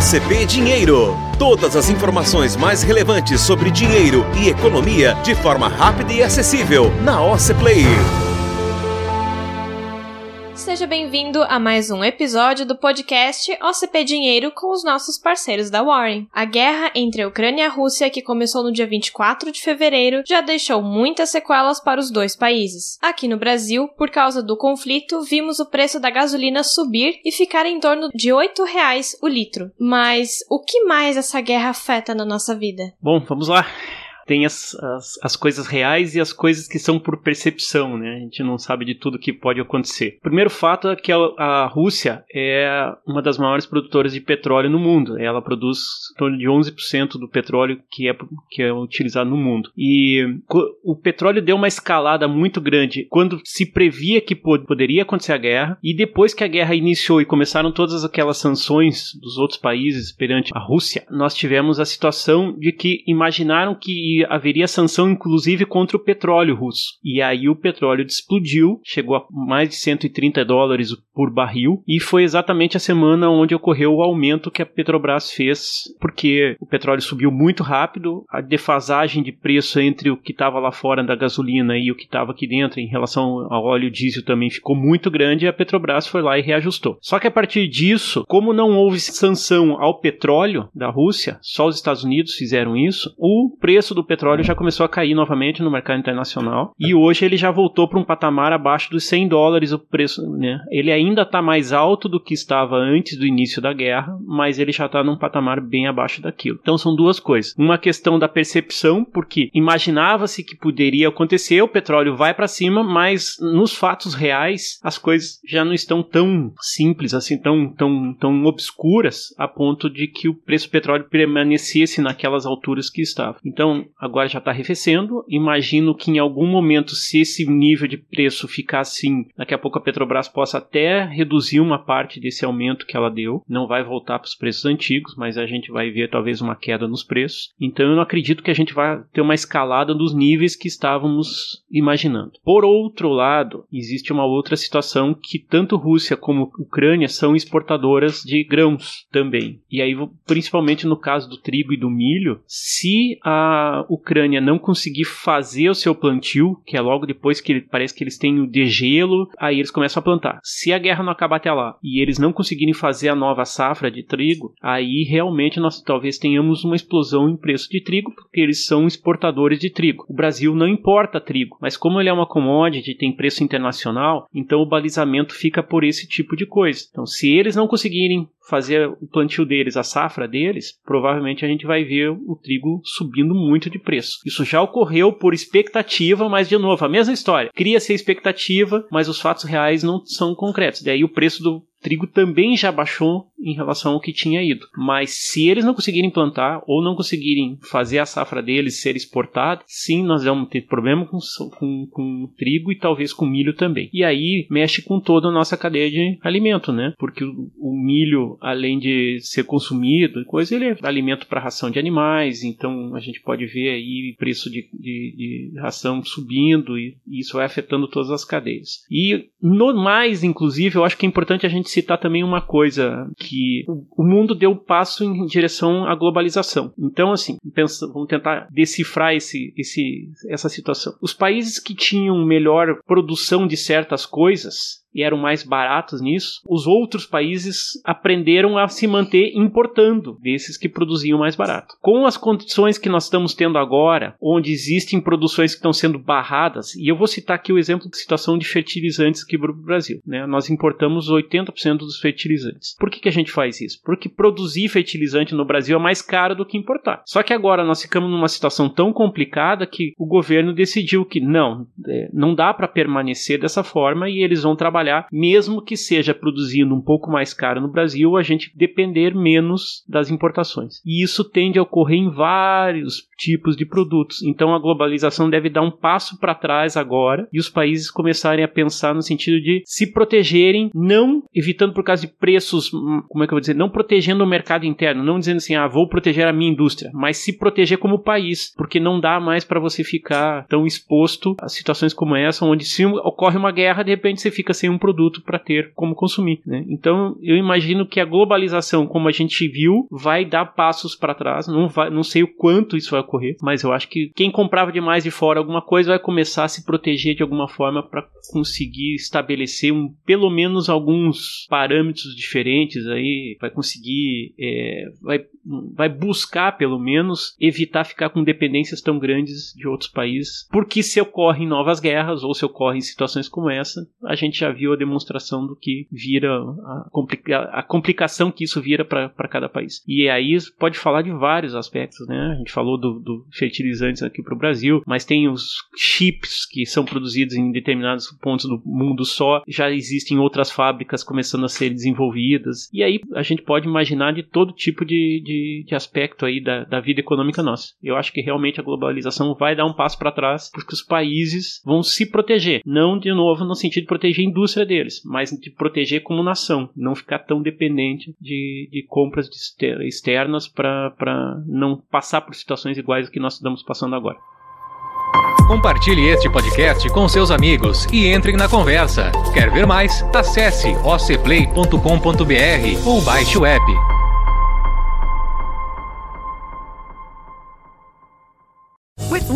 OCP Dinheiro. Todas as informações mais relevantes sobre dinheiro e economia de forma rápida e acessível na OC Play. Seja bem-vindo a mais um episódio do podcast OCP Dinheiro com os nossos parceiros da Warren. A guerra entre a Ucrânia e a Rússia, que começou no dia 24 de fevereiro, já deixou muitas sequelas para os dois países. Aqui no Brasil, por causa do conflito, vimos o preço da gasolina subir e ficar em torno de R$ 8,00 o litro. Mas o que mais essa guerra afeta na nossa vida? Bom, vamos lá tem as, as, as, coisas reais e as coisas que são por percepção, né? A gente não sabe de tudo que pode acontecer. O primeiro fato é que a, a Rússia é uma das maiores produtoras de petróleo no mundo. Ela produz em torno de 11% do petróleo que é, que é utilizado no mundo. E o petróleo deu uma escalada muito grande quando se previa que poderia acontecer a guerra e depois que a guerra iniciou e começaram todas aquelas sanções dos outros países perante a Rússia, nós tivemos a situação de que imaginaram que haveria sanção inclusive contra o petróleo russo. E aí o petróleo explodiu, chegou a mais de 130 dólares por barril, e foi exatamente a semana onde ocorreu o aumento que a Petrobras fez, porque o petróleo subiu muito rápido, a defasagem de preço entre o que estava lá fora da gasolina e o que estava aqui dentro em relação ao óleo diesel também ficou muito grande e a Petrobras foi lá e reajustou. Só que a partir disso, como não houve sanção ao petróleo da Rússia, só os Estados Unidos fizeram isso, o preço do petróleo já começou a cair novamente no mercado internacional e hoje ele já voltou para um patamar abaixo dos 100 dólares o preço, né? Ele ainda está mais alto do que estava antes do início da guerra, mas ele já está num patamar bem abaixo daquilo. Então são duas coisas. Uma questão da percepção, porque imaginava-se que poderia acontecer, o petróleo vai para cima, mas nos fatos reais as coisas já não estão tão simples assim, tão tão tão obscuras a ponto de que o preço do petróleo permanecesse naquelas alturas que estava. Então agora já está arrefecendo. Imagino que em algum momento, se esse nível de preço ficar assim, daqui a pouco a Petrobras possa até reduzir uma parte desse aumento que ela deu. Não vai voltar para os preços antigos, mas a gente vai ver talvez uma queda nos preços. Então eu não acredito que a gente vai ter uma escalada dos níveis que estávamos imaginando. Por outro lado, existe uma outra situação que tanto Rússia como Ucrânia são exportadoras de grãos também. E aí, principalmente no caso do trigo e do milho, se a Ucrânia não conseguir fazer o seu plantio, que é logo depois que parece que eles têm o degelo, aí eles começam a plantar. Se a guerra não acabar até lá e eles não conseguirem fazer a nova safra de trigo, aí realmente nós talvez tenhamos uma explosão em preço de trigo, porque eles são exportadores de trigo. O Brasil não importa trigo, mas como ele é uma commodity, tem preço internacional, então o balizamento fica por esse tipo de coisa. Então, se eles não conseguirem fazer o plantio deles, a safra deles, provavelmente a gente vai ver o trigo subindo muito de preço. Isso já ocorreu por expectativa, mas de novo, a mesma história. Cria-se a expectativa, mas os fatos reais não são concretos. Daí o preço do trigo também já baixou em relação ao que tinha ido. Mas se eles não conseguirem plantar ou não conseguirem fazer a safra deles ser exportada, sim, nós vamos ter problema com, com, com trigo e talvez com milho também. E aí mexe com toda a nossa cadeia de alimento, né? Porque o, o milho, além de ser consumido, coisa, ele é alimento para ração de animais, então a gente pode ver aí preço de, de, de ração subindo e, e isso vai afetando todas as cadeias. E no mais, inclusive, eu acho que é importante a gente citar também uma coisa que o mundo deu passo em direção à globalização. Então, assim, pensa, vamos tentar decifrar esse, esse, essa situação. Os países que tinham melhor produção de certas coisas e eram mais baratos nisso, os outros países aprenderam a se manter importando desses que produziam mais barato. Com as condições que nós estamos tendo agora, onde existem produções que estão sendo barradas, e eu vou citar aqui o exemplo de situação de fertilizantes aqui para o Brasil. Né? Nós importamos 80% dos fertilizantes. Por que, que a gente faz isso? Porque produzir fertilizante no Brasil é mais caro do que importar. Só que agora nós ficamos numa situação tão complicada que o governo decidiu que não, é, não dá para permanecer dessa forma e eles vão trabalhar trabalhar, mesmo que seja produzindo um pouco mais caro no Brasil, a gente depender menos das importações. E isso tende a ocorrer em vários tipos de produtos. Então a globalização deve dar um passo para trás agora e os países começarem a pensar no sentido de se protegerem, não evitando por causa de preços, hum, como é que eu vou dizer, não protegendo o mercado interno, não dizendo assim, ah, vou proteger a minha indústria, mas se proteger como país, porque não dá mais para você ficar tão exposto a situações como essa, onde se ocorre uma guerra, de repente você fica sem um produto para ter como consumir. Né? Então, eu imagino que a globalização, como a gente viu, vai dar passos para trás. Não, vai, não sei o quanto isso vai ocorrer, mas eu acho que quem comprava demais de fora alguma coisa vai começar a se proteger de alguma forma para conseguir estabelecer um, pelo menos alguns parâmetros diferentes aí, vai conseguir, é, vai, vai buscar pelo menos evitar ficar com dependências tão grandes de outros países, porque se ocorrem novas guerras ou se ocorrem situações como essa, a gente já viu a demonstração do que vira a, complica a complicação que isso vira para cada país. E aí pode falar de vários aspectos, né? A gente falou do, do fertilizantes aqui para o Brasil, mas tem os chips que são produzidos em determinados pontos do mundo só, já existem outras fábricas começando a ser desenvolvidas, e aí a gente pode imaginar de todo tipo de, de, de aspecto aí da, da vida econômica nossa. Eu acho que realmente a globalização vai dar um passo para trás, porque os países vão se proteger, não de novo no sentido de proteger a indústria deles, mas de proteger como nação, não ficar tão dependente de, de compras externas para não passar por situações iguais que nós estamos passando agora. Compartilhe este podcast com seus amigos e entre na conversa. Quer ver mais? Acesse ocplay.com.br ou baixe o app.